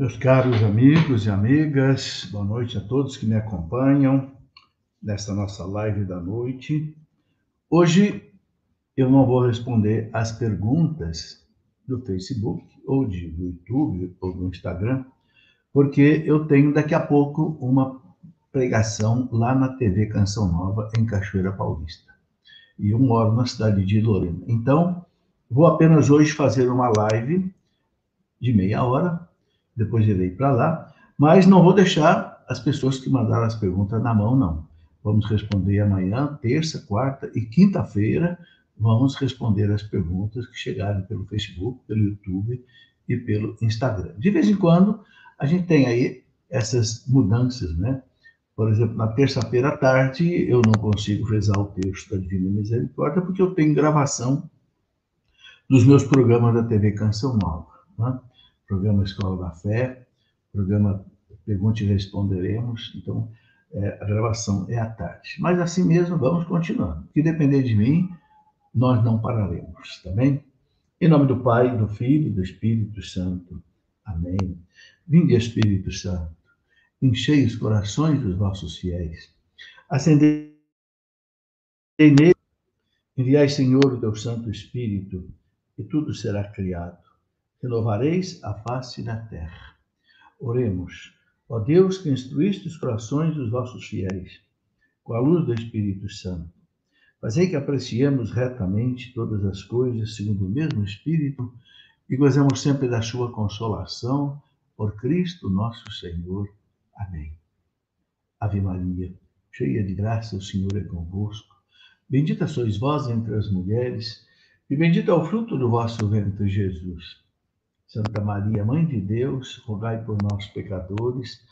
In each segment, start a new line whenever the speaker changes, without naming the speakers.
Meus caros amigos e amigas, boa noite a todos que me acompanham nesta nossa live da noite. Hoje eu não vou responder as perguntas do Facebook, ou de, do YouTube, ou do Instagram, porque eu tenho daqui a pouco uma pregação lá na TV Canção Nova, em Cachoeira Paulista. E eu moro na cidade de Lorena. Então, vou apenas hoje fazer uma live de meia hora depois irei para lá, mas não vou deixar as pessoas que mandaram as perguntas na mão, não. Vamos responder amanhã, terça, quarta e quinta-feira. Vamos responder as perguntas que chegaram pelo Facebook, pelo YouTube e pelo Instagram. De vez em quando, a gente tem aí essas mudanças, né? Por exemplo, na terça-feira à tarde, eu não consigo rezar o texto da Divina Misericórdia, porque eu tenho gravação dos meus programas da TV Canção Nova. Né? Programa Escola da Fé, programa Pergunte e Responderemos. Então, é, a gravação é à tarde. Mas assim mesmo, vamos continuando. Se depender de mim, nós não pararemos, tá bem? Em nome do Pai, do Filho e do Espírito Santo. Amém. Vinde, Espírito Santo, enchei os corações dos vossos fiéis. Acendei nele, enviai, Senhor, o teu Santo Espírito, e tudo será criado renovareis a face da terra. Oremos. Ó Deus, que instruíste os corações dos vossos fiéis, com a luz do Espírito Santo, fazei que apreciemos retamente todas as coisas segundo o mesmo Espírito e gozemos sempre da sua consolação, por Cristo nosso Senhor. Amém. Ave Maria, cheia de graça, o Senhor é convosco. Bendita sois vós entre as mulheres, e bendito é o fruto do vosso ventre, Jesus. Santa Maria, Mãe de Deus, rogai por nós, pecadores,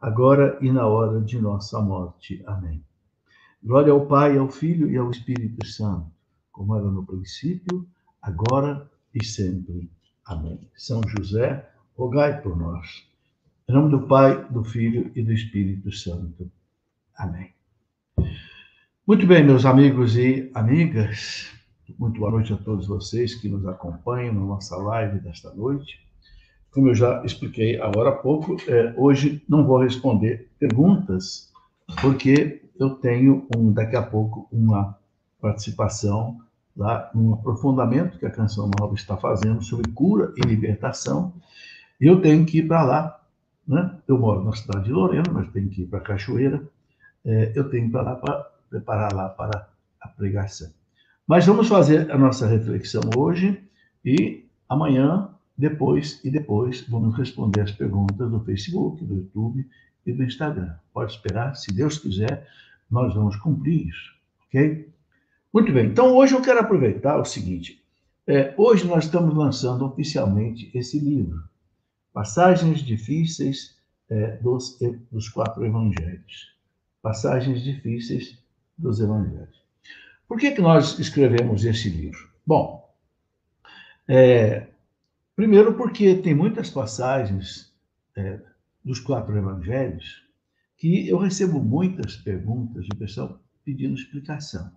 agora e na hora de nossa morte. Amém. Glória ao Pai, ao Filho e ao Espírito Santo, como era no princípio, agora e sempre. Amém. São José, rogai por nós. Em nome do Pai, do Filho e do Espírito Santo. Amém. Muito bem, meus amigos e amigas. Muito boa noite a todos vocês que nos acompanham na nossa live desta noite. Como eu já expliquei agora há pouco, é, hoje não vou responder perguntas, porque eu tenho um, daqui a pouco uma participação lá, um aprofundamento que a Canção Nova está fazendo sobre cura e libertação, e eu tenho que ir para lá. Né? Eu moro na cidade de Lorena, mas tenho que ir para Cachoeira. É, eu tenho para lá para preparar lá para a pregação. Mas vamos fazer a nossa reflexão hoje e amanhã, depois e depois, vamos responder as perguntas do Facebook, do YouTube e do Instagram. Pode esperar, se Deus quiser, nós vamos cumprir isso, ok? Muito bem, então hoje eu quero aproveitar o seguinte: é, hoje nós estamos lançando oficialmente esse livro, Passagens Difíceis é, dos, dos Quatro Evangelhos. Passagens Difíceis dos Evangelhos. Por que, que nós escrevemos esse livro? Bom, é, primeiro porque tem muitas passagens é, dos quatro evangelhos que eu recebo muitas perguntas de pessoal pedindo explicação.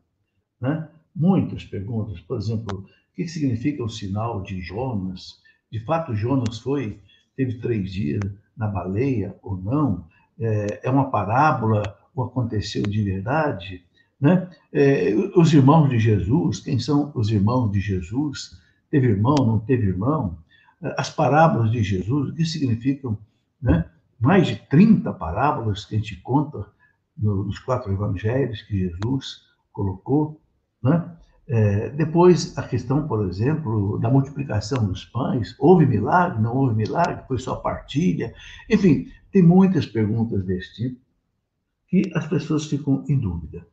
Né? Muitas perguntas, por exemplo, o que significa o sinal de Jonas? De fato, Jonas foi, teve três dias na baleia ou não? É, é uma parábola ou aconteceu de verdade? Né? É, os irmãos de Jesus, quem são os irmãos de Jesus? Teve irmão, não teve irmão? As parábolas de Jesus, o que significam? Né? Mais de 30 parábolas que a gente conta nos quatro evangelhos que Jesus colocou. Né? É, depois, a questão, por exemplo, da multiplicação dos pães: houve milagre? Não houve milagre? Foi só partilha? Enfim, tem muitas perguntas desse tipo que as pessoas ficam em dúvida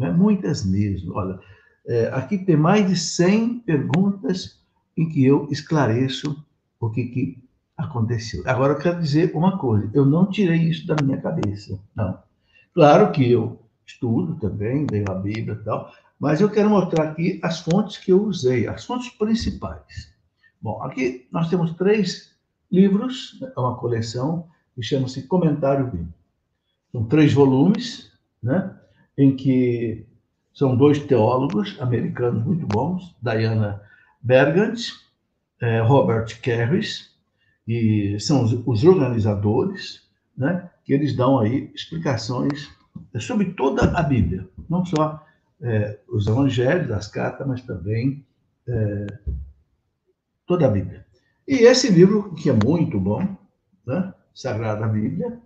né? muitas mesmo. Olha, é, aqui tem mais de 100 perguntas em que eu esclareço o que, que aconteceu. Agora, eu quero dizer uma coisa: eu não tirei isso da minha cabeça, não. Claro que eu estudo também, leio a Bíblia e tal, mas eu quero mostrar aqui as fontes que eu usei, as fontes principais. Bom, aqui nós temos três livros, é uma coleção que chama-se Comentário Bíblico. São três volumes, né? Em que são dois teólogos americanos muito bons, Diana Bergant, eh, Robert Carris, e são os, organizadores, né, que eles dão aí explicações sobre toda a Bíblia, não só é, os evangelhos, as cartas, mas também é, toda a Bíblia. E esse livro, que é muito bom, né, Sagrada Bíblia,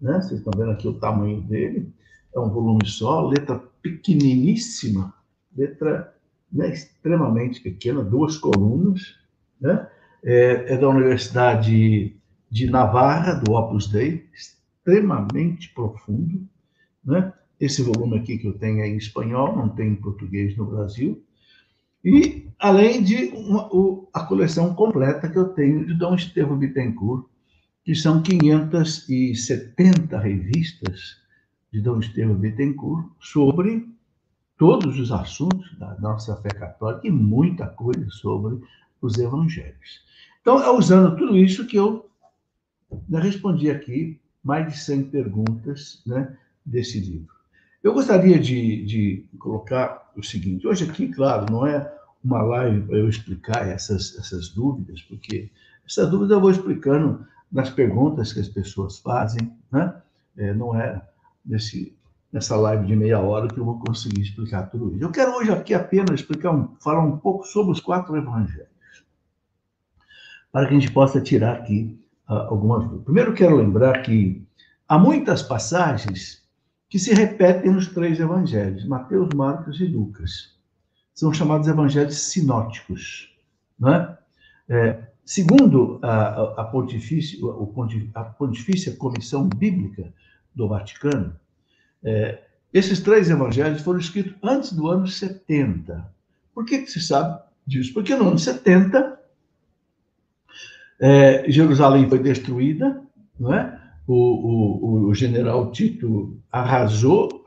né, vocês estão vendo aqui o tamanho dele, é um volume só, letra pequeniníssima, letra né, extremamente pequena, duas colunas, né? é, é da Universidade de Navarra, do Opus Dei, extremamente profundo. Né? Esse volume aqui que eu tenho é em espanhol, não tem em português no Brasil. E, além de uma, o, a coleção completa que eu tenho de Dom Estevão Bittencourt, que são 570 revistas de Dom Estevão Bittencourt sobre todos os assuntos da nossa fé católica e muita coisa sobre os evangelhos. Então, é usando tudo isso que eu né, respondi aqui mais de 100 perguntas né, desse livro. Eu gostaria de, de, colocar o seguinte: hoje aqui, claro, não é uma live para eu explicar essas, essas dúvidas, porque essas dúvidas eu vou explicando nas perguntas que as pessoas fazem, né? É, não é nesse, nessa live de meia hora que eu vou conseguir explicar tudo isso. Eu quero hoje aqui apenas explicar um, falar um pouco sobre os quatro evangelhos para que a gente possa tirar aqui uh, algumas dúvidas. Primeiro, quero lembrar que há muitas passagens que se repetem nos três evangelhos, Mateus, Marcos e Lucas. São chamados evangelhos sinóticos. Né? É, segundo a, a, pontifícia, a Pontifícia Comissão Bíblica do Vaticano, é, esses três evangelhos foram escritos antes do ano 70. Por que, que se sabe disso? Porque no ano 70 é, Jerusalém foi destruída, não é? O, o, o, general Tito arrasou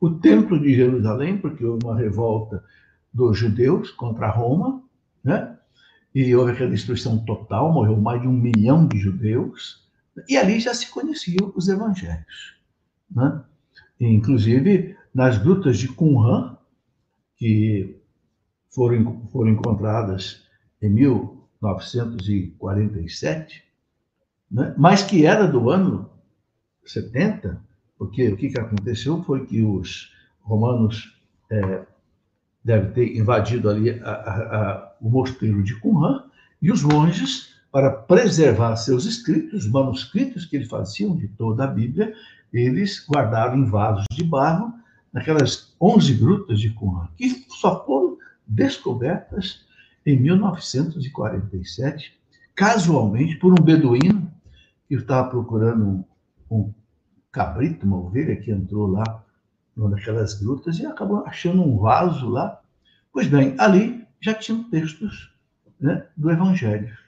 o templo de Jerusalém, porque houve uma revolta dos judeus contra Roma, né? e houve aquela destruição total, morreu mais de um milhão de judeus, e ali já se conheciam os evangelhos. Né? Inclusive, nas grutas de Qumran, que foram, foram encontradas em mil 1947, né? mas que era do ano 70, porque o que, que aconteceu foi que os romanos é, devem ter invadido ali a, a, a, o mosteiro de Qumran, e os monges, para preservar seus escritos, os manuscritos que eles faziam de toda a Bíblia, eles guardaram em vasos de barro naquelas 11 grutas de Qumran, que só foram descobertas em 1947, casualmente, por um beduíno que estava procurando um, um cabrito, uma ovelha, que entrou lá numa daquelas grutas e acabou achando um vaso lá. Pois bem, ali já tinham textos né, do Evangelho.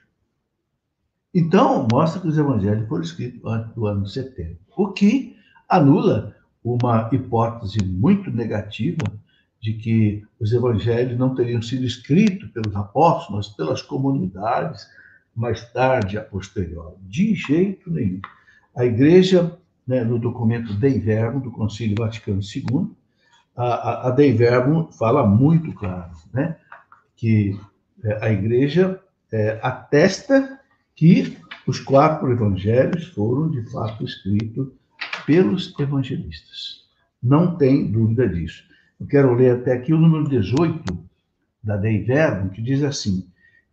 Então, mostra que os evangelhos foram escritos antes do ano 70, o que anula uma hipótese muito negativa de que os evangelhos não teriam sido escritos pelos apóstolos, mas pelas comunidades mais tarde, a posteriori. De jeito nenhum. A igreja, né, no documento Dei Verbo, do Concílio Vaticano II, a, a, Dei Verbo fala muito claro, né, que é, a igreja é, atesta que os quatro evangelhos foram, de fato, escritos pelos evangelistas. Não tem dúvida disso. Eu quero ler até aqui o número 18 da Dei Verbum, que diz assim: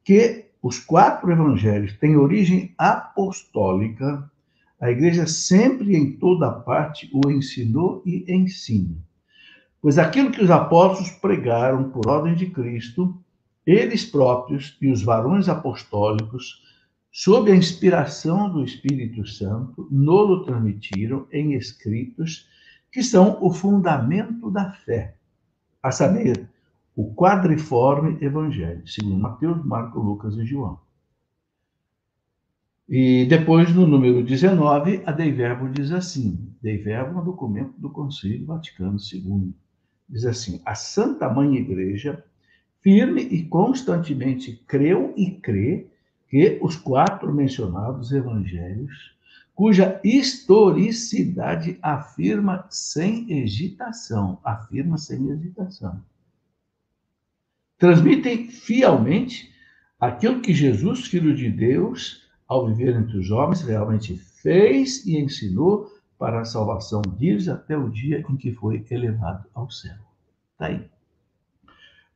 que os quatro evangelhos têm origem apostólica, a igreja sempre em toda parte o ensinou e ensina. Pois aquilo que os apóstolos pregaram por ordem de Cristo, eles próprios e os varões apostólicos, sob a inspiração do Espírito Santo, nolo transmitiram em escritos que são o fundamento da fé, a saber, o quadriforme evangelho, segundo Mateus, Marcos, Lucas e João. E depois, no número 19, a Dei Verbo diz assim: Dei Verbo é um documento do Concílio Vaticano II. Diz assim: a Santa Mãe Igreja firme e constantemente creu e crê que os quatro mencionados evangelhos cuja historicidade afirma sem hesitação, afirma sem hesitação. Transmitem fielmente aquilo que Jesus, Filho de Deus, ao viver entre os homens, realmente fez e ensinou para a salvação deles até o dia em que foi elevado ao céu. Está aí.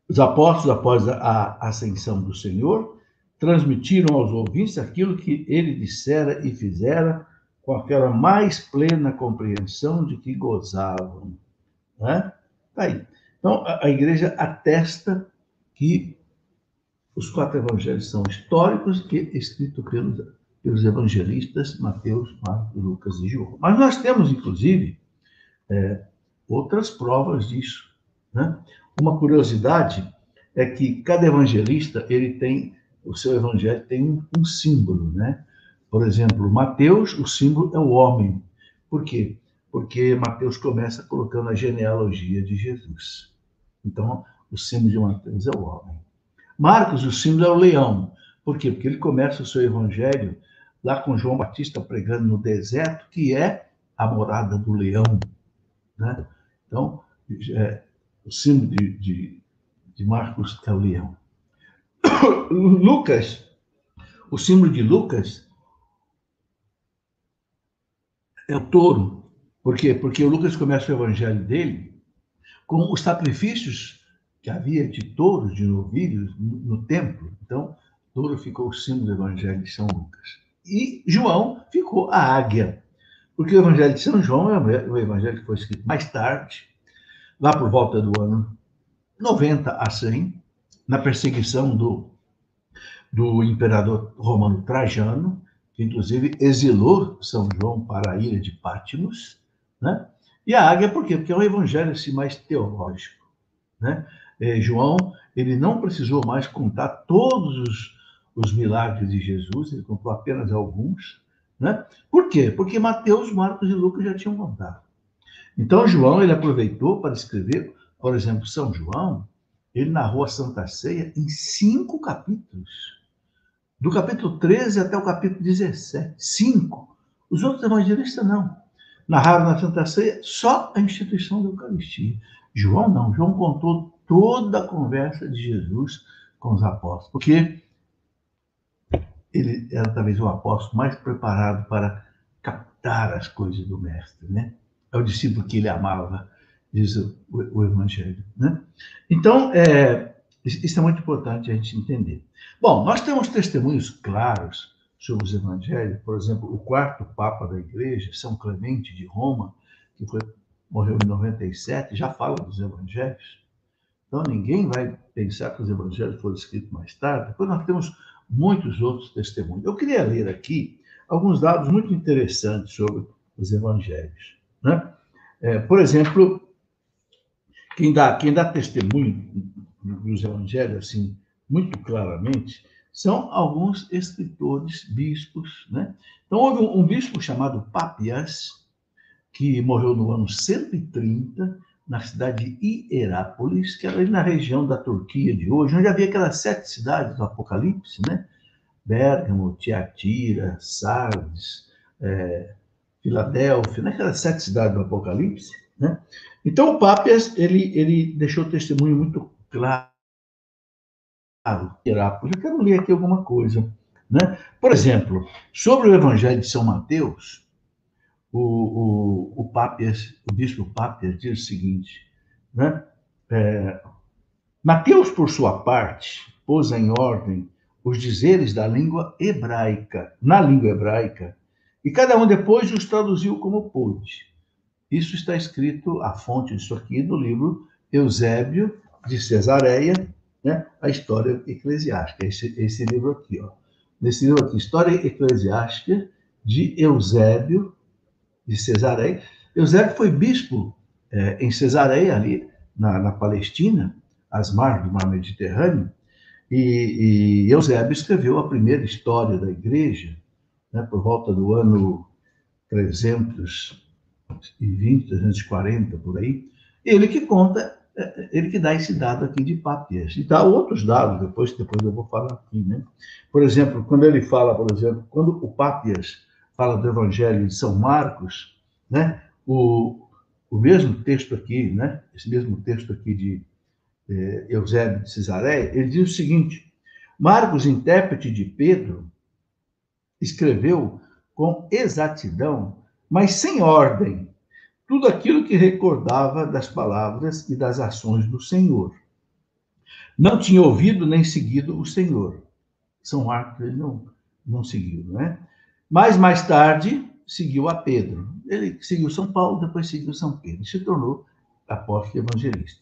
Os apóstolos, após a ascensão do Senhor, transmitiram aos ouvintes aquilo que ele dissera e fizera com aquela mais plena compreensão de que gozavam. Né? Tá aí. Então, a, a igreja atesta que os quatro evangelhos são históricos e escritos pelos, pelos evangelistas Mateus, Marcos, Lucas e João. Mas nós temos, inclusive, é, outras provas disso. Né? Uma curiosidade é que cada evangelista ele tem o seu evangelho tem um, um símbolo, né? Por exemplo, Mateus, o símbolo é o homem. Por quê? Porque Mateus começa colocando a genealogia de Jesus. Então, o símbolo de Mateus é o homem. Marcos, o símbolo é o leão. Por quê? Porque ele começa o seu evangelho lá com João Batista pregando no deserto, que é a morada do leão. Né? Então, é, o símbolo de, de, de Marcos é o leão. Lucas, o símbolo de Lucas é o touro. Por quê? Porque o Lucas começa o evangelho dele com os sacrifícios que havia de touros, de novilhos no templo. Então, touro ficou o símbolo do evangelho de São Lucas. E João ficou a águia. Porque o evangelho de São João é o evangelho que foi escrito mais tarde, lá por volta do ano 90 a 100, na perseguição do, do imperador romano Trajano, que inclusive exilou São João para a ilha de Pátimos, né? E a águia, por quê? Porque é um evangelho assim, mais teológico. Né? É, João, ele não precisou mais contar todos os, os milagres de Jesus, ele contou apenas alguns. Né? Por quê? Porque Mateus, Marcos e Lucas já tinham contado. Então, João, ele aproveitou para escrever, por exemplo, São João, ele narrou a Santa Ceia em cinco capítulos. Do capítulo 13 até o capítulo 17. Cinco. Os outros evangelistas não. Narraram na Santa Ceia só a instituição da Eucaristia. João não. João contou toda a conversa de Jesus com os apóstolos. Porque ele era talvez o apóstolo mais preparado para captar as coisas do Mestre, né? É o discípulo que ele amava diz o, o Evangelho. Né? Então, é, isso é muito importante a gente entender. Bom, nós temos testemunhos claros sobre os Evangelhos, por exemplo, o quarto Papa da Igreja, São Clemente de Roma, que foi, morreu em 97, já fala dos Evangelhos. Então, ninguém vai pensar que os Evangelhos foram escritos mais tarde. Depois nós temos muitos outros testemunhos. Eu queria ler aqui alguns dados muito interessantes sobre os Evangelhos. Né? É, por exemplo, quem dá, quem dá testemunho dos evangelhos, assim, muito claramente, são alguns escritores, bispos, né? Então, houve um, um bispo chamado Papias, que morreu no ano 130, na cidade de Hierápolis, que era ali na região da Turquia de hoje, onde havia aquelas sete cidades do Apocalipse, né? Bérgamo, Tiatira, Sardes, é, Filadélfia, né? aquelas sete cidades do Apocalipse, né? Então, o Papias, ele, ele deixou testemunho muito claro. Eu quero ler aqui alguma coisa. Né? Por exemplo, sobre o Evangelho de São Mateus, o, o, o Papias, o bispo Papias diz o seguinte, né? É, Mateus, por sua parte, pôs em ordem os dizeres da língua hebraica, na língua hebraica, e cada um depois os traduziu como pôde. Isso está escrito, a fonte disso aqui, no livro Eusébio de Cesareia, né? a História Eclesiástica. Esse, esse livro aqui, ó. Nesse livro aqui, História Eclesiástica de Eusébio de Cesareia. Eusébio foi bispo é, em Cesareia, ali na, na, Palestina, às margens do mar Mediterrâneo, e, e Eusébio escreveu a primeira história da igreja, né, por volta do ano 300 320, 340, por aí, ele que conta, é, é, ele que dá esse dado aqui de Papias. E dá outros dados, depois, depois eu vou falar aqui, né? Por exemplo, quando ele fala, por exemplo, quando o Papias fala do Evangelho de São Marcos, né? O, o mesmo texto aqui, né? Esse mesmo texto aqui de é, Eusébio de Cesareia, ele diz o seguinte: Marcos, intérprete de Pedro, escreveu com exatidão, mas sem ordem, tudo aquilo que recordava das palavras e das ações do Senhor. Não tinha ouvido nem seguido o Senhor. São Marcos ele não, não seguiu, né? Mas mais tarde seguiu a Pedro. Ele seguiu São Paulo, depois seguiu São Pedro e se tornou apóstolo evangelista.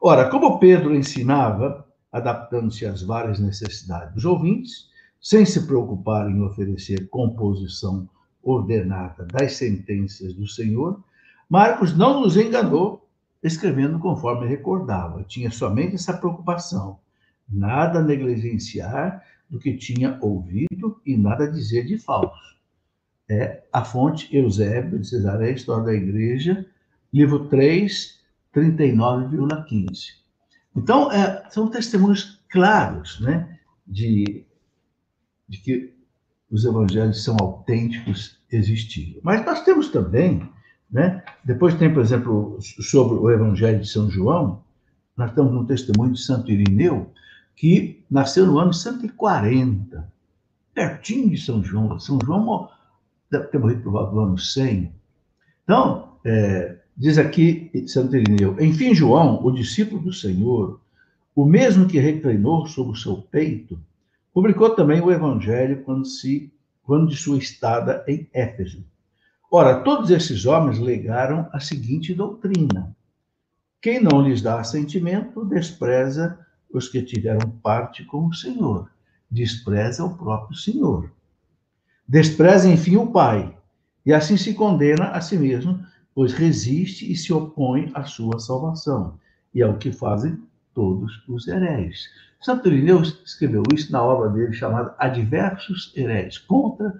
Ora, como Pedro ensinava, adaptando-se às várias necessidades dos ouvintes, sem se preocupar em oferecer composição ordenada das sentenças do Senhor, Marcos não nos enganou escrevendo conforme recordava. Tinha somente essa preocupação, nada negligenciar do que tinha ouvido e nada dizer de falso. É a fonte Eusébio de Cesareia, História da Igreja, livro 3, 39,15. Então, é, são testemunhos claros né, de, de que os evangelhos são autênticos, existiram. Mas nós temos também né? Depois tem, por exemplo, sobre o Evangelho de São João, nós temos um testemunho de Santo Irineu, que nasceu no ano 140, pertinho de São João. São João deve ter morrido por do ano 100. Então, é, diz aqui Santo Irineu, enfim, João, o discípulo do Senhor, o mesmo que reclinou sobre o seu peito, publicou também o Evangelho quando, se, quando de sua estada em Éfeso Ora, todos esses homens legaram a seguinte doutrina: quem não lhes dá assentimento despreza os que tiveram parte com o Senhor, despreza o próprio Senhor. Despreza, enfim, o Pai, e assim se condena a si mesmo, pois resiste e se opõe à sua salvação. E é o que fazem todos os heréis. Santo Irineu escreveu isso na obra dele chamada Adversos Heréis, contra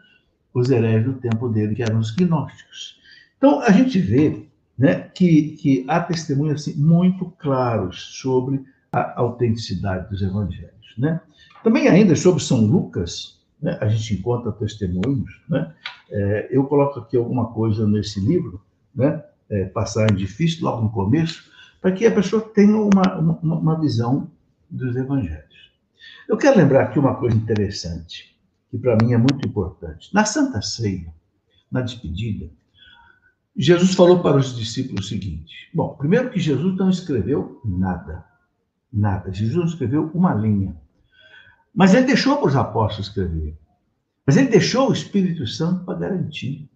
os heréis do tempo dele, que eram os gnósticos. Então, a gente vê né, que, que há testemunhos assim, muito claros sobre a autenticidade dos evangelhos. Né? Também, ainda sobre São Lucas, né, a gente encontra testemunhos. Né? É, eu coloco aqui alguma coisa nesse livro, né, é, passagem difícil, logo no começo, para que a pessoa tenha uma, uma, uma visão dos evangelhos. Eu quero lembrar aqui uma coisa interessante que para mim é muito importante. Na Santa Ceia, na despedida, Jesus falou para os discípulos o seguinte: bom, primeiro que Jesus não escreveu nada, nada. Jesus não escreveu uma linha. Mas ele deixou para os apóstolos escrever. Mas ele deixou o Espírito Santo para garantir.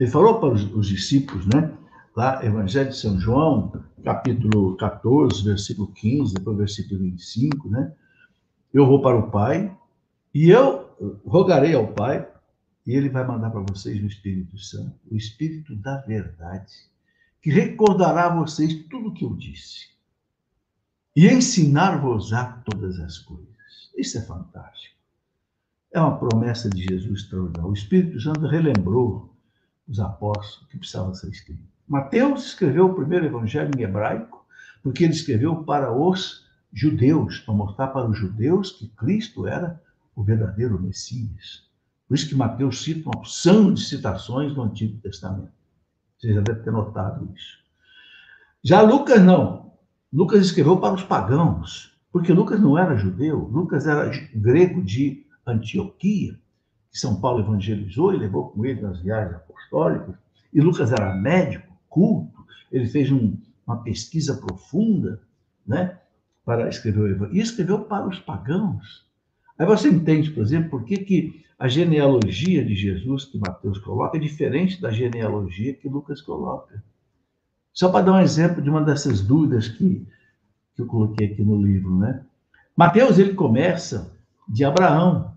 Ele falou para os, os discípulos, né? Lá, Evangelho de São João, capítulo 14, versículo 15, depois versículo 25, né? Eu vou para o Pai e eu rogarei ao Pai e ele vai mandar para vocês o Espírito Santo, o Espírito da verdade, que recordará a vocês tudo o que eu disse e ensinar-vos-á todas as coisas. Isso é fantástico. É uma promessa de Jesus extraordinária. O Espírito Santo relembrou os apóstolos que precisava ser escrito. Mateus escreveu o primeiro evangelho em hebraico, porque ele escreveu para os judeus, para mostrar para os judeus que Cristo era o verdadeiro Messias. Por isso que Mateus cita uma opção de citações do Antigo Testamento. Você já deve ter notado isso. Já Lucas não. Lucas escreveu para os pagãos, porque Lucas não era judeu, Lucas era grego de Antioquia, que São Paulo evangelizou e levou com ele nas viagens apostólicas. E Lucas era médico, culto, ele fez um, uma pesquisa profunda, né, para escrever o evangelho. E escreveu para os pagãos. Aí você entende, por exemplo, por que, que a genealogia de Jesus que Mateus coloca é diferente da genealogia que Lucas coloca. Só para dar um exemplo de uma dessas dúvidas que, que eu coloquei aqui no livro, né? Mateus, ele começa de Abraão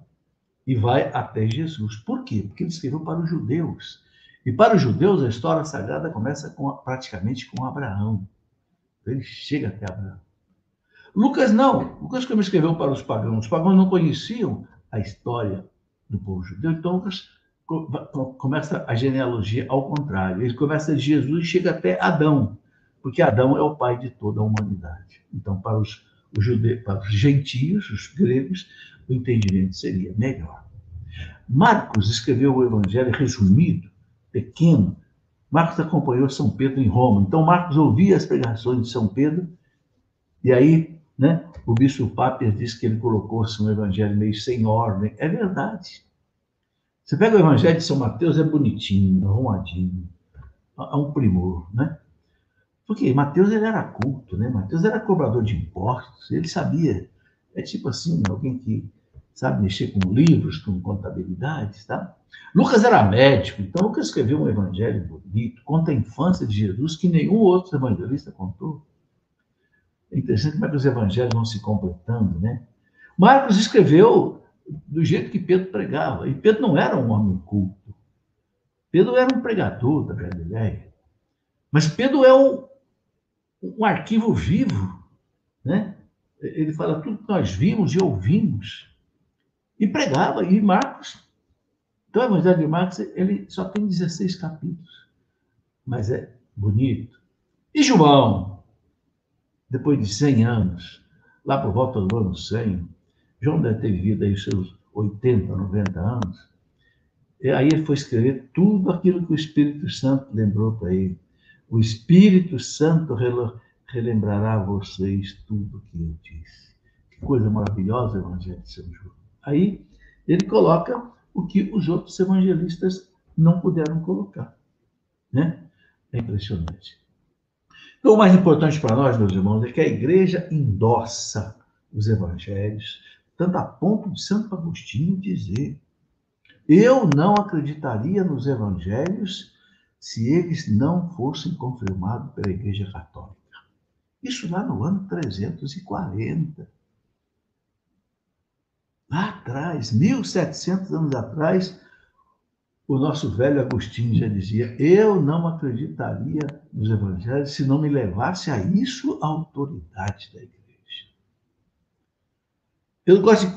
e vai até Jesus. Por quê? Porque ele escreveu para os judeus. E para os judeus, a história sagrada começa com, praticamente com Abraão. Ele chega até Abraão. Lucas não. Lucas como escreveu para os pagãos. Os pagãos não conheciam a história do povo judeu. Então Lucas começa a genealogia ao contrário. Ele começa de Jesus e chega até Adão, porque Adão é o pai de toda a humanidade. Então para os, os judeus, para os gentios, os gregos, o entendimento seria melhor. Marcos escreveu o evangelho resumido, pequeno. Marcos acompanhou São Pedro em Roma. Então Marcos ouvia as pregações de São Pedro e aí né? O bispo Papias diz que ele colocou-se um evangelho meio sem ordem. É verdade. Você pega o Evangelho de São Mateus, é bonitinho, arrumadinho, é um primor, né? Porque Mateus ele era culto, né? Mateus era cobrador de impostos, ele sabia, é tipo assim, alguém que sabe mexer com livros, com contabilidades, tá? Lucas era médico, então Lucas escreveu um evangelho bonito, conta a infância de Jesus que nenhum outro evangelista contou. É interessante como é que os evangelhos vão se completando, né? Marcos escreveu do jeito que Pedro pregava. E Pedro não era um homem culto. Pedro era um pregador da Galileia. Mas Pedro é um, um arquivo vivo, né? Ele fala tudo que nós vimos e ouvimos. E pregava. E Marcos, então o Evangelho de Marcos, ele só tem 16 capítulos. Mas é bonito. E João, depois de 100 anos, lá por volta do ano 100, João deve ter vivido aí seus 80, 90 anos. E aí ele foi escrever tudo aquilo que o Espírito Santo lembrou para ele. O Espírito Santo relembrará a vocês tudo o que eu disse. Que coisa maravilhosa o Evangelho de São João. Aí ele coloca o que os outros evangelistas não puderam colocar. Né? É impressionante. Então, o mais importante para nós, meus irmãos, é que a igreja endossa os evangelhos, tanto a ponto de Santo Agostinho dizer: Eu não acreditaria nos evangelhos se eles não fossem confirmados pela Igreja Católica. Isso lá no ano 340. Lá atrás, 1700 anos atrás, o nosso velho Agostinho já dizia: Eu não acreditaria nos evangelhos se não me levasse a isso a autoridade da igreja. Eu gosto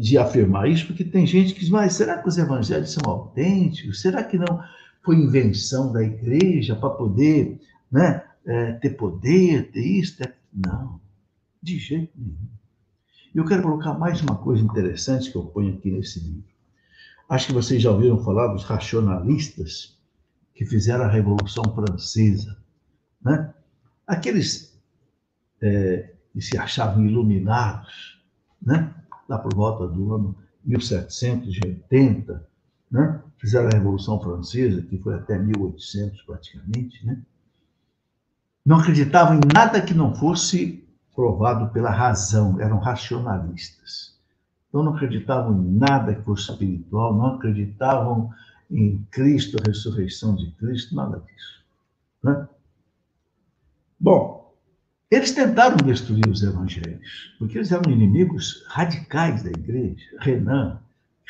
de, afirmar isso porque tem gente que diz, mas será que os evangelhos são autênticos? Será que não foi invenção da igreja para poder né, é, ter poder, ter isso? Ter... Não, de jeito nenhum. Eu quero colocar mais uma coisa interessante que eu ponho aqui nesse livro. Acho que vocês já ouviram falar dos racionalistas que fizeram a Revolução Francesa. Né? Aqueles é, que se achavam iluminados, né? lá por volta do ano 1780, né? fizeram a Revolução Francesa, que foi até 1800 praticamente, né? não acreditavam em nada que não fosse provado pela razão, eram racionalistas. Então não acreditavam em nada que fosse espiritual, não acreditavam em Cristo, a ressurreição de Cristo, nada disso. Né? Bom, eles tentaram destruir os evangelhos, porque eles eram inimigos radicais da igreja. Renan,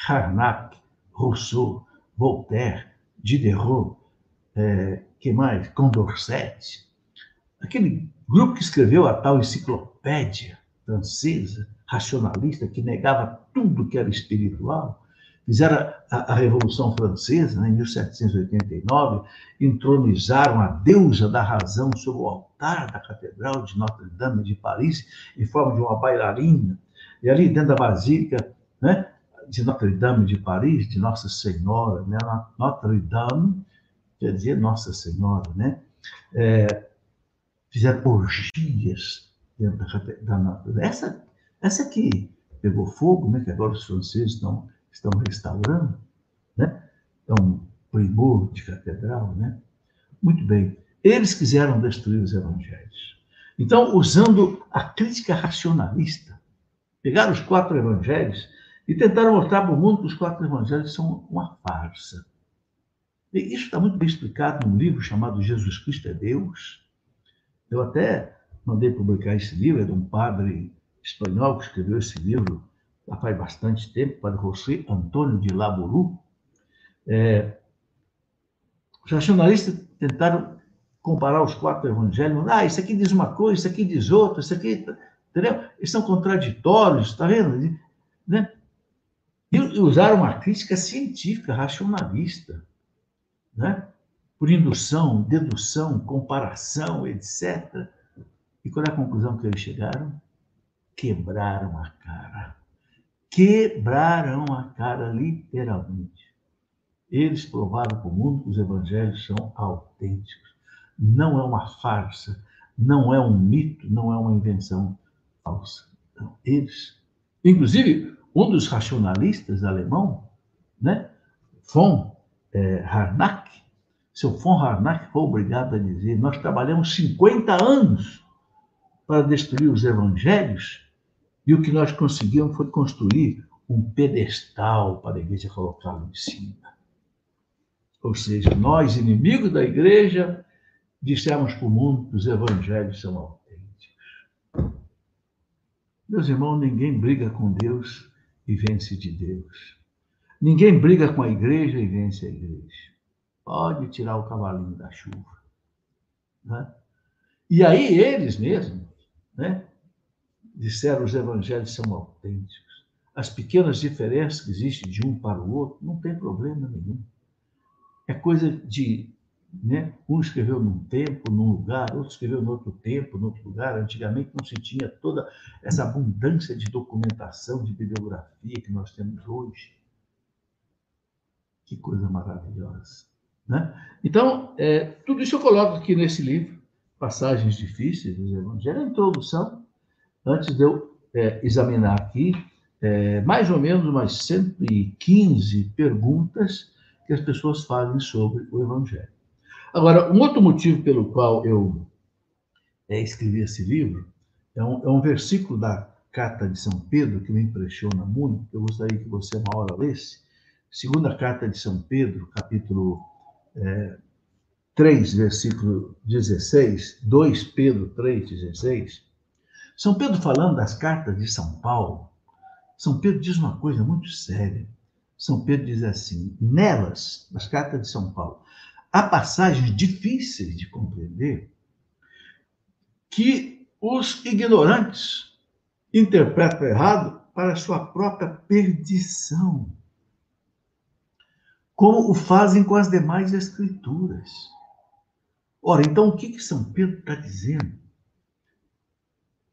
Karnak, Rousseau, Voltaire, Diderot, é, que mais? Condorcet. Aquele grupo que escreveu a tal enciclopédia francesa, racionalista, que negava tudo que era espiritual, fizeram a, a, Revolução Francesa, né, em 1789, entronizaram a deusa da razão sobre o altar da Catedral de Notre-Dame de Paris, em forma de uma bailarina. E ali dentro da Basílica né, de Notre-Dame de Paris, de Nossa Senhora, né, Notre-Dame, quer dizer Nossa Senhora, né? É, fizeram orgias dentro da Catedral. Essa, essa que pegou fogo, né, que agora os franceses estão estão restaurando, né? É um primor de catedral, né? Muito bem. Eles quiseram destruir os evangelhos. Então, usando a crítica racionalista, pegaram os quatro evangelhos e tentaram mostrar para o mundo que os quatro evangelhos são uma farsa. E isso está muito bem explicado num livro chamado Jesus Cristo é Deus. Eu até mandei publicar esse livro, é de um padre espanhol que escreveu esse livro já faz bastante tempo, para José Antônio de Laburu, é, os racionalistas tentaram comparar os quatro evangelhos. Ah, isso aqui diz uma coisa, isso aqui diz outra, isso aqui. Entendeu? Eles são contraditórios, está vendo? Né? E usaram uma crítica científica, racionalista, né? por indução, dedução, comparação, etc. E qual é a conclusão que eles chegaram? Quebraram a cara quebraram a cara literalmente. Eles provaram para o mundo que os evangelhos são autênticos. Não é uma farsa, não é um mito, não é uma invenção falsa. Então, eles, inclusive, um dos racionalistas alemão, né, von é, Harnack, seu von Harnack foi obrigado a dizer: Nós trabalhamos 50 anos para destruir os evangelhos e o que nós conseguimos foi construir um pedestal para a igreja colocá-lo em cima. Ou seja, nós, inimigos da igreja, dissemos para o mundo que os evangelhos são autênticos. Meus irmãos, ninguém briga com Deus e vence de Deus. Ninguém briga com a igreja e vence a igreja. Pode tirar o cavalinho da chuva. Né? E aí eles mesmos né, disseram os evangelhos são autênticos. As pequenas diferenças que existem de um para o outro, não tem problema nenhum. É coisa de. Né? Um escreveu num tempo, num lugar, outro escreveu no outro tempo, no outro lugar. Antigamente não se tinha toda essa abundância de documentação, de bibliografia que nós temos hoje. Que coisa maravilhosa. Né? Então, é, tudo isso eu coloco aqui nesse livro, Passagens Difíceis dos Evangelhos, a introdução, antes de eu é, examinar aqui é, mais ou menos umas 115 perguntas que as pessoas fazem sobre o Evangelho. Agora, um outro motivo pelo qual eu é, escrevi esse livro é um, é um versículo da Carta de São Pedro que me impressiona muito, eu gostaria que você uma hora lesse, Segunda carta de São Pedro, capítulo é, 3, versículo 16, 2 Pedro 3, 16. São Pedro falando das cartas de São Paulo, São Pedro diz uma coisa muito séria. São Pedro diz assim: nelas, nas cartas de São Paulo, há passagens difíceis de compreender que os ignorantes interpretam errado para sua própria perdição como o fazem com as demais escrituras. Ora, então o que, que São Pedro está dizendo?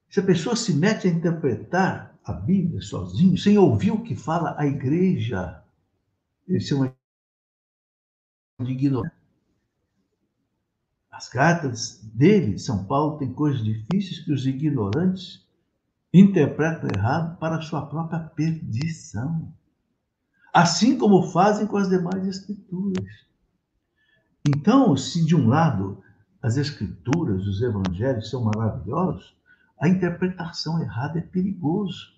Se a pessoa se mete a interpretar a Bíblia sozinho, sem ouvir o que fala a igreja, esse é uma de ignorância. As cartas dele, São Paulo, tem coisas difíceis que os ignorantes interpretam errado para a sua própria perdição assim como fazem com as demais escrituras. Então, se de um lado as escrituras, os evangelhos são maravilhosos, a interpretação errada é perigoso.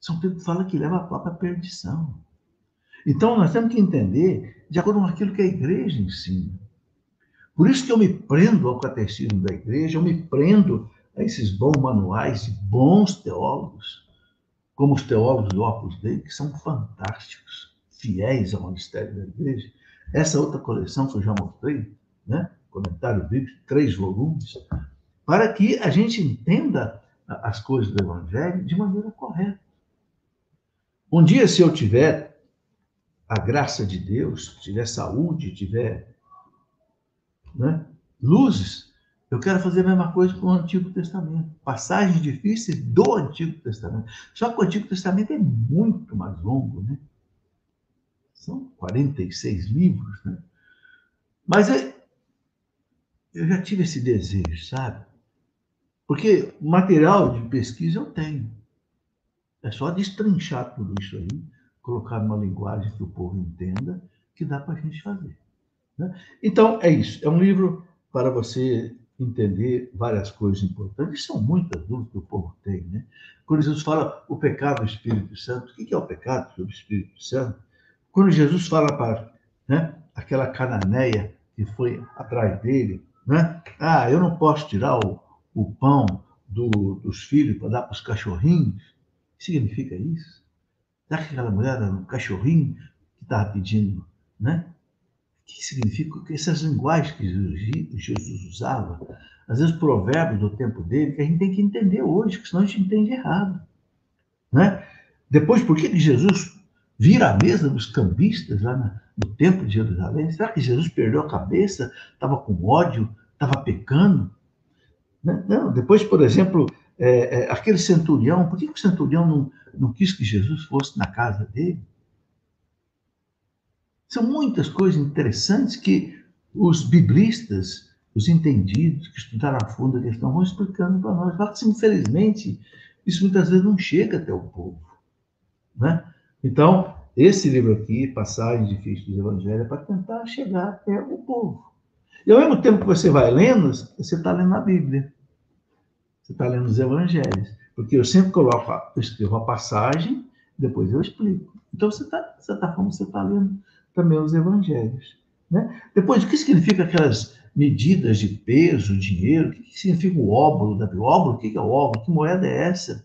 São Pedro fala que leva à própria perdição. Então, nós temos que entender de acordo com aquilo que a igreja ensina. Por isso que eu me prendo ao catecismo da igreja, eu me prendo a esses bons manuais de bons teólogos, como os teólogos do Opus Dei, que são fantásticos, fiéis ao ministério da igreja. Essa outra coleção que eu já mostrei, né? comentário bíblico, três volumes, para que a gente entenda as coisas do Evangelho de maneira correta. Um dia, se eu tiver a graça de Deus, tiver saúde, tiver né, luzes, eu quero fazer a mesma coisa com o Antigo Testamento. Passagens difíceis do Antigo Testamento. Só que o Antigo Testamento é muito mais longo, né? São 46 livros, né? Mas eu, eu já tive esse desejo, sabe? Porque material de pesquisa eu tenho. É só destrinchar tudo isso aí, colocar numa linguagem que o povo entenda, que dá para a gente fazer. Né? Então, é isso. É um livro para você entender várias coisas importantes, são muitas dúvidas que o povo tem, né? Quando Jesus fala o pecado do Espírito Santo, o que é o pecado do Espírito Santo? Quando Jesus fala para né, aquela cananeia que foi atrás dele, né? Ah, eu não posso tirar o, o pão do, dos filhos para dar para os cachorrinhos. Que significa isso? Será que aquela mulher era um cachorrinho que estava pedindo, né? O que significa que essas linguagens que Jesus usava, às vezes provérbios do tempo dele, que a gente tem que entender hoje, porque senão a gente entende errado. Né? Depois, por que Jesus vira a mesa dos cambistas lá no templo de Jerusalém? Será que Jesus perdeu a cabeça, estava com ódio, estava pecando? Né? Não, depois, por exemplo, é, é, aquele centurião, por que o centurião não, não quis que Jesus fosse na casa dele? São muitas coisas interessantes que os biblistas, os entendidos, que estudaram a fundo a questão, vão explicando para nós. Mas, infelizmente, isso muitas vezes não chega até o povo. Né? Então, esse livro aqui, Passagens Difíceis dos Evangelhos, é para tentar chegar até o povo. E ao mesmo tempo que você vai lendo, você está lendo a Bíblia. Você está lendo os Evangelhos. Porque eu sempre coloco, eu escrevo a passagem, depois eu explico. Então, você está, de certa forma, você está lendo também os Evangelhos. Né? Depois, o que significa aquelas medidas de peso, dinheiro? O que significa o óbolo O óbolo, o que é o óbolo? Que moeda é essa?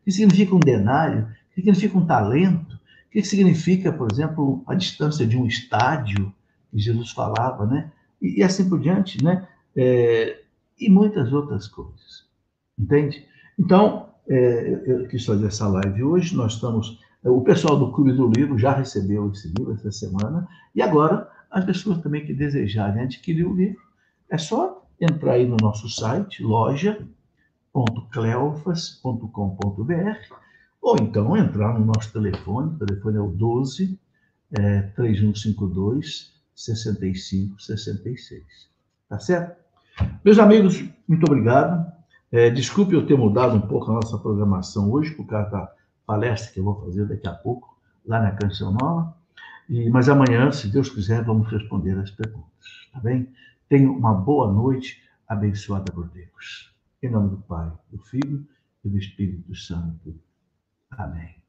O que significa um denário? O que significa um talento? O que significa, por exemplo, a distância de um estádio, que Jesus falava, né? E, e assim por diante, né? É, e muitas outras coisas. Entende? Então, é, eu quis fazer essa live hoje. Nós estamos. O pessoal do Clube do Livro já recebeu esse livro essa semana. E agora, as pessoas também que desejarem adquirir o livro, é só entrar aí no nosso site, loja.cleofas.com.br, ou então entrar no nosso telefone, o telefone é o 12 é, 3152 6566. Tá certo? Meus amigos, muito obrigado. É, desculpe eu ter mudado um pouco a nossa programação hoje, por causa da palestra que eu vou fazer daqui a pouco, lá na Canção Nova. E, mas amanhã, se Deus quiser, vamos responder as perguntas, tá bem? Tenha uma boa noite, abençoada por Deus. Em nome do Pai, do Filho e do Espírito Santo. Amém.